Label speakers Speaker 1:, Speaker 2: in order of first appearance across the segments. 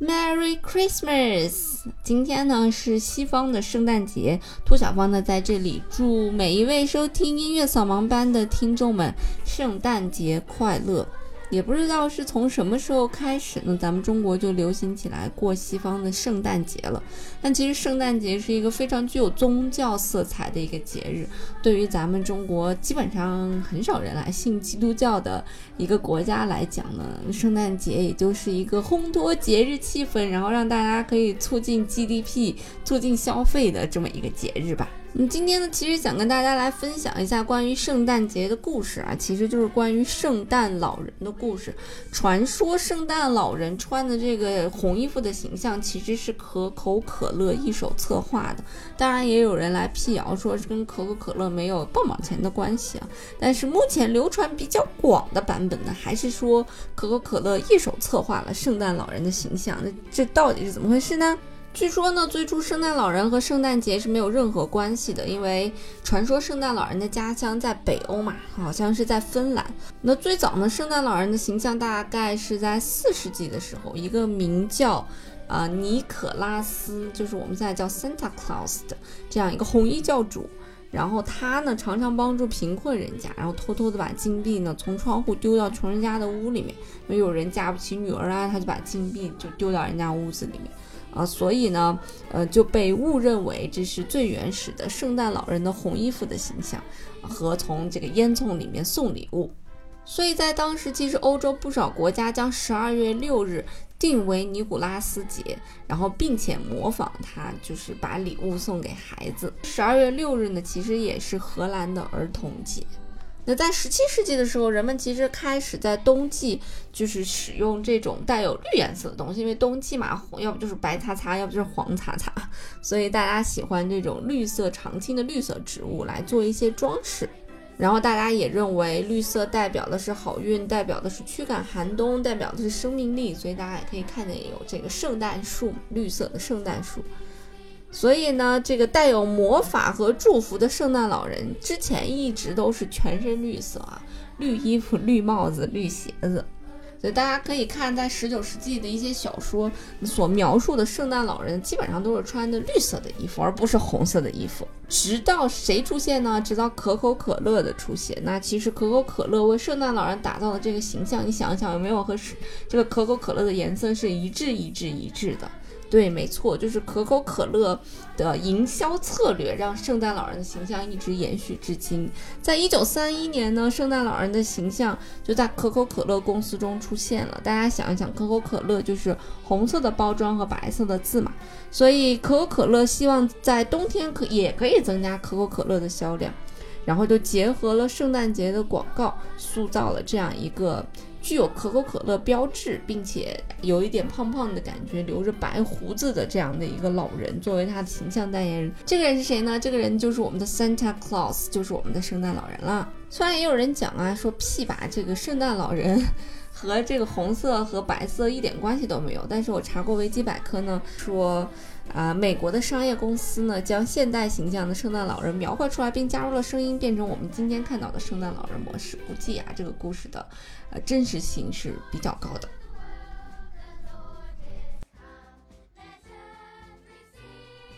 Speaker 1: Merry Christmas！
Speaker 2: 今天呢是西方的圣诞节，兔小芳呢在这里祝每一位收听音乐扫盲班的听众们圣诞节快乐。也不知道是从什么时候开始呢，咱们中国就流行起来过西方的圣诞节了。但其实圣诞节是一个非常具有宗教色彩的一个节日，对于咱们中国基本上很少人来信基督教的一个国家来讲呢，圣诞节也就是一个烘托节日气氛，然后让大家可以促进 GDP、促进消费的这么一个节日吧。嗯，今天呢，其实想跟大家来分享一下关于圣诞节的故事啊，其实就是关于圣诞老人的故事。传说圣诞老人穿的这个红衣服的形象其实是可口可乐一手策划的，当然也有人来辟谣说是跟可口可乐没有半毛钱的关系啊。但是目前流传比较广的版本呢，还是说可口可乐一手策划了圣诞老人的形象。那这到底是怎么回事呢？据说呢，最初圣诞老人和圣诞节是没有任何关系的，因为传说圣诞老人的家乡在北欧嘛，好像是在芬兰。那最早呢，圣诞老人的形象大概是在四世纪的时候，一个名叫啊、尼可拉斯，就是我们现在叫 Santa Claus 的这样一个红衣教主。然后他呢，常常帮助贫困人家，然后偷偷的把金币呢从窗户丢到穷人家的屋里面。因为有人嫁不起女儿啊，他就把金币就丢到人家屋子里面。啊，所以呢，呃，就被误认为这是最原始的圣诞老人的红衣服的形象，和从这个烟囱里面送礼物。所以在当时，其实欧洲不少国家将十二月六日定为尼古拉斯节，然后并且模仿他，就是把礼物送给孩子。十二月六日呢，其实也是荷兰的儿童节。在十七世纪的时候，人们其实开始在冬季就是使用这种带有绿颜色的东西，因为冬季嘛，要不就是白擦擦，要不就是黄擦擦，所以大家喜欢这种绿色常青的绿色植物来做一些装饰。然后大家也认为绿色代表的是好运，代表的是驱赶寒冬，代表的是生命力，所以大家也可以看见有这个圣诞树，绿色的圣诞树。所以呢，这个带有魔法和祝福的圣诞老人之前一直都是全身绿色啊，绿衣服、绿帽子、绿鞋子。所以大家可以看，在十九世纪的一些小说所描述的圣诞老人，基本上都是穿的绿色的衣服，而不是红色的衣服。直到谁出现呢？直到可口可乐的出现。那其实可口可乐为圣诞老人打造的这个形象，你想一想有没有和这个可口可乐的颜色是一致、一致、一致的？对，没错，就是可口可乐的营销策略让圣诞老人的形象一直延续至今。在一九三一年呢，圣诞老人的形象就在可口可乐公司中出现了。大家想一想，可口可乐就是红色的包装和白色的字嘛，所以可口可乐希望在冬天可也可以增加可口可乐的销量，然后就结合了圣诞节的广告，塑造了这样一个。具有可口可乐标志，并且有一点胖胖的感觉，留着白胡子的这样的一个老人作为他的形象代言人。这个人是谁呢？这个人就是我们的 Santa Claus，就是我们的圣诞老人了。虽然也有人讲啊，说屁吧，这个圣诞老人 和这个红色和白色一点关系都没有。但是我查过维基百科呢，说。啊，美国的商业公司呢，将现代形象的圣诞老人描绘出来，并加入了声音，变成我们今天看到的圣诞老人模式。估计啊，这个故事的呃真实性是比较高的。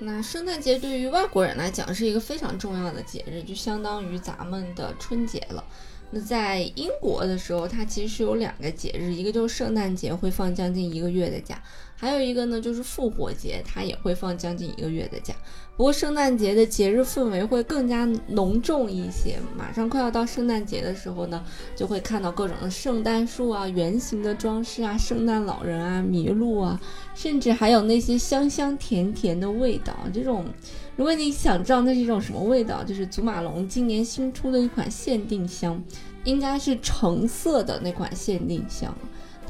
Speaker 2: 那圣诞节对于外国人来讲是一个非常重要的节日，就相当于咱们的春节了。那在英国的时候，它其实是有两个节日，一个就是圣诞节会放将近一个月的假，还有一个呢，就是复活节，它也会放将近一个月的假。不过圣诞节的节日氛围会更加浓重一些。马上快要到圣诞节的时候呢，就会看到各种的圣诞树啊、圆形的装饰啊、圣诞老人啊、麋鹿啊，甚至还有那些香香甜甜的味道。这种，如果你想知道那是一种什么味道，就是祖马龙今年新出的一款限定香，应该是橙色的那款限定香。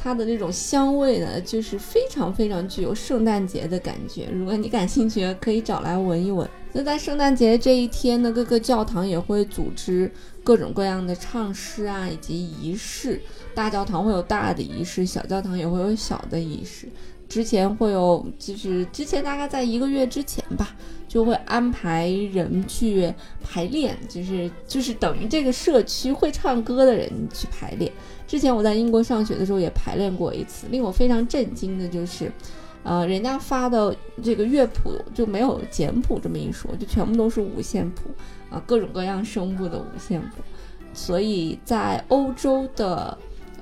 Speaker 2: 它的那种香味呢，就是非常非常具有圣诞节的感觉。如果你感兴趣，可以找来闻一闻。那在圣诞节这一天呢，各个教堂也会组织各种各样的唱诗啊，以及仪式。大教堂会有大的仪式，小教堂也会有小的仪式。之前会有，就是之前大概在一个月之前吧，就会安排人去排练，就是就是等于这个社区会唱歌的人去排练。之前我在英国上学的时候也排练过一次，令我非常震惊的就是，呃，人家发的这个乐谱就没有简谱这么一说，就全部都是五线谱啊，各种各样声部的五线谱，所以在欧洲的，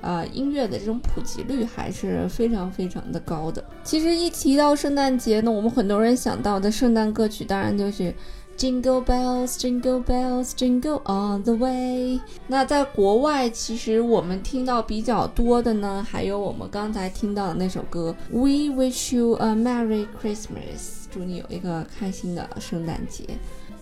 Speaker 2: 呃，音乐的这种普及率还是非常非常的高的。其实一提到圣诞节呢，我们很多人想到的圣诞歌曲当然就是。Jingle bells, jingle bells, jingle all the way。那在国外，其实我们听到比较多的呢，还有我们刚才听到的那首歌，We wish you a merry Christmas，祝你有一个开心的圣诞节。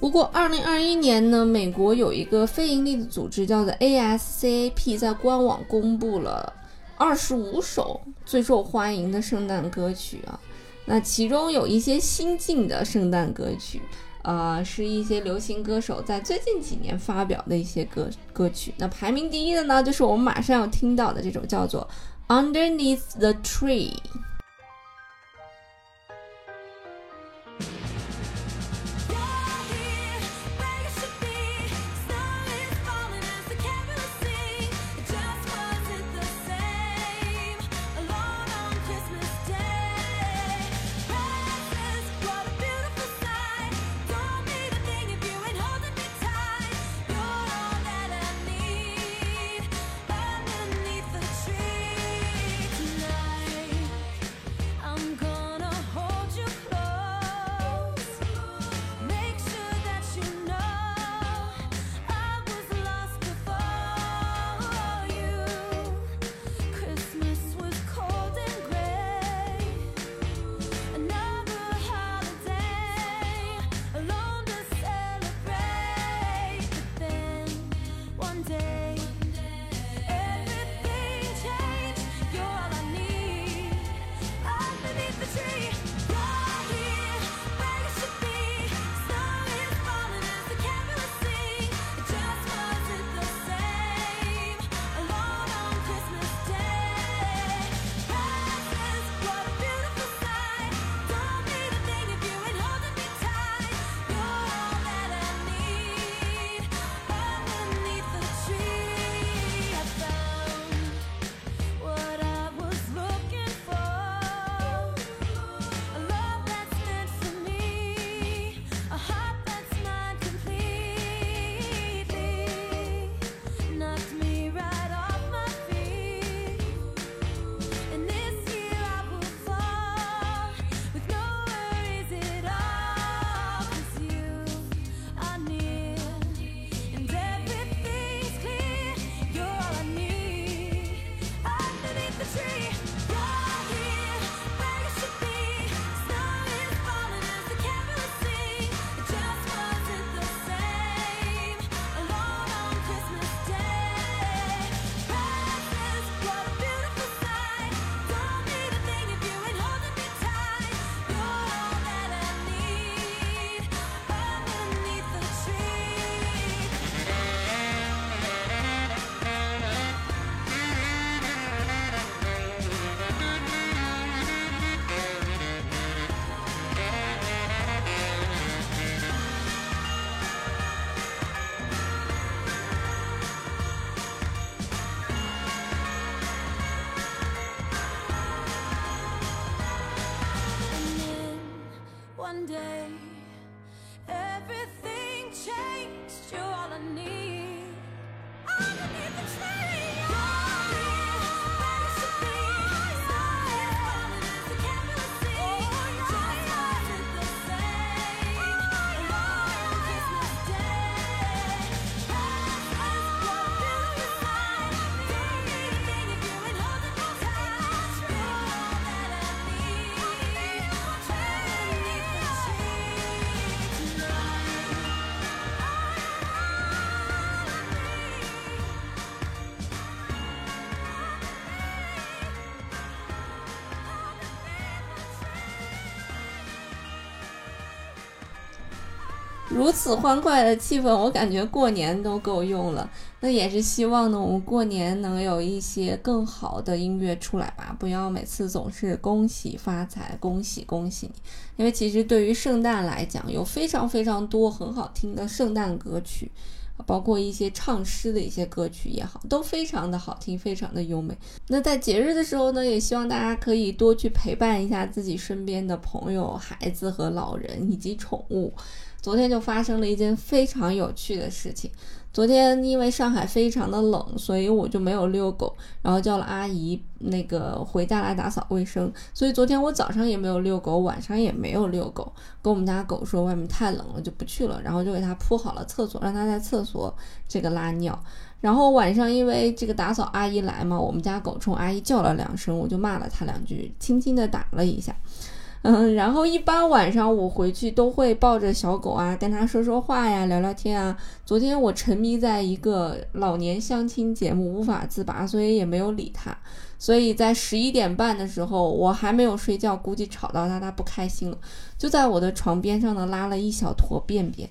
Speaker 2: 不过，二零二一年呢，美国有一个非盈利的组织叫做 ASCAP，在官网公布了二十五首最受欢迎的圣诞歌曲啊。那其中有一些新晋的圣诞歌曲。呃，是一些流行歌手在最近几年发表的一些歌歌曲。那排名第一的呢，就是我们马上要听到的这首叫做《Underneath the Tree》。如此欢快的气氛，我感觉过年都够用了。那也是希望呢，我们过年能有一些更好的音乐出来吧，不要每次总是恭喜发财，恭喜恭喜你。因为其实对于圣诞来讲，有非常非常多很好听的圣诞歌曲。包括一些唱诗的一些歌曲也好，都非常的好听，非常的优美。那在节日的时候呢，也希望大家可以多去陪伴一下自己身边的朋友、孩子和老人以及宠物。昨天就发生了一件非常有趣的事情。昨天因为上海非常的冷，所以我就没有遛狗，然后叫了阿姨那个回家来打扫卫生。所以昨天我早上也没有遛狗，晚上也没有遛狗，跟我们家狗说外面太冷了就不去了，然后就给它铺好了厕所，让它在厕所这个拉尿。然后晚上因为这个打扫阿姨来嘛，我们家狗冲阿姨叫了两声，我就骂了它两句，轻轻的打了一下。嗯，然后一般晚上我回去都会抱着小狗啊，跟它说说话呀，聊聊天啊。昨天我沉迷在一个老年相亲节目，无法自拔，所以也没有理它。所以在十一点半的时候，我还没有睡觉，估计吵到它，它不开心了，就在我的床边上呢拉了一小坨便便。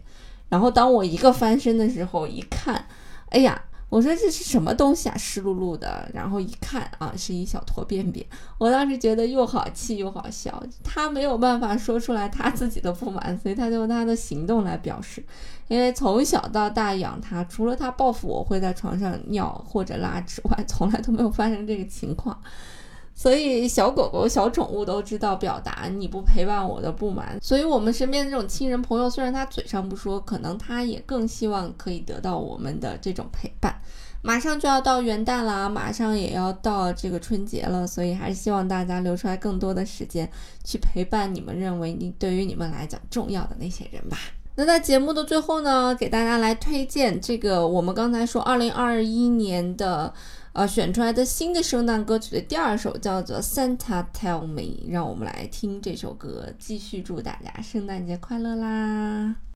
Speaker 2: 然后当我一个翻身的时候，一看，哎呀！我说这是什么东西啊，湿漉漉的。然后一看啊，是一小坨便便。我当时觉得又好气又好笑。他没有办法说出来他自己的不满，所以他就用他的行动来表示。因为从小到大养他，除了他报复我会在床上尿或者拉之外，从来都没有发生这个情况。所以小狗狗、小宠物都知道表达你不陪伴我的不满。所以我们身边的这种亲人朋友，虽然他嘴上不说，可能他也更希望可以得到我们的这种陪伴。马上就要到元旦了，马上也要到这个春节了，所以还是希望大家留出来更多的时间去陪伴你们认为你对于你们来讲重要的那些人吧。那在节目的最后呢，给大家来推荐这个我们刚才说二零二一年的。呃，选出来的新的圣诞歌曲的第二首叫做《Santa Tell Me》，让我们来听这首歌，继续祝大家圣诞节快乐啦！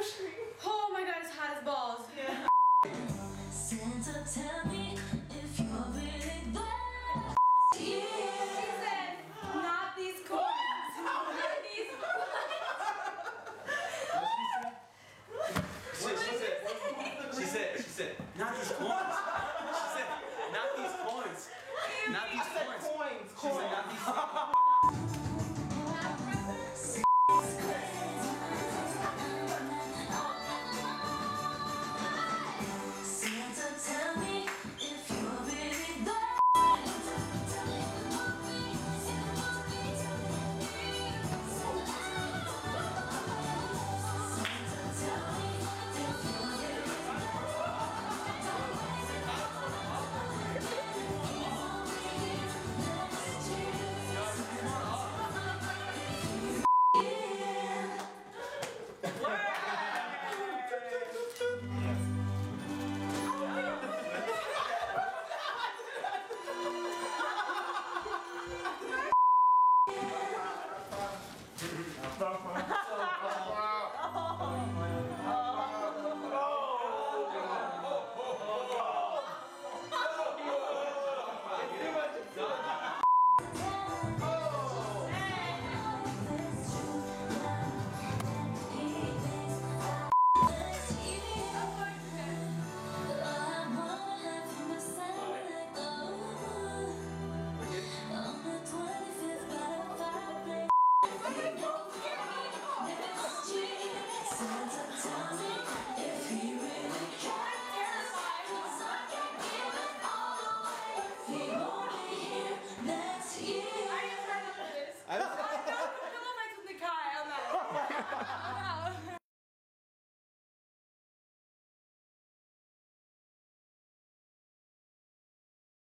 Speaker 3: Oh my god, it's hot as balls. Yeah.
Speaker 4: Santa, tell me if you're really.
Speaker 3: She said, not these coins. not these coins.
Speaker 5: She said, she said, she said, not these coins. She said, not these coins.
Speaker 3: Not these
Speaker 4: coins.
Speaker 5: coins. She said, not these coins.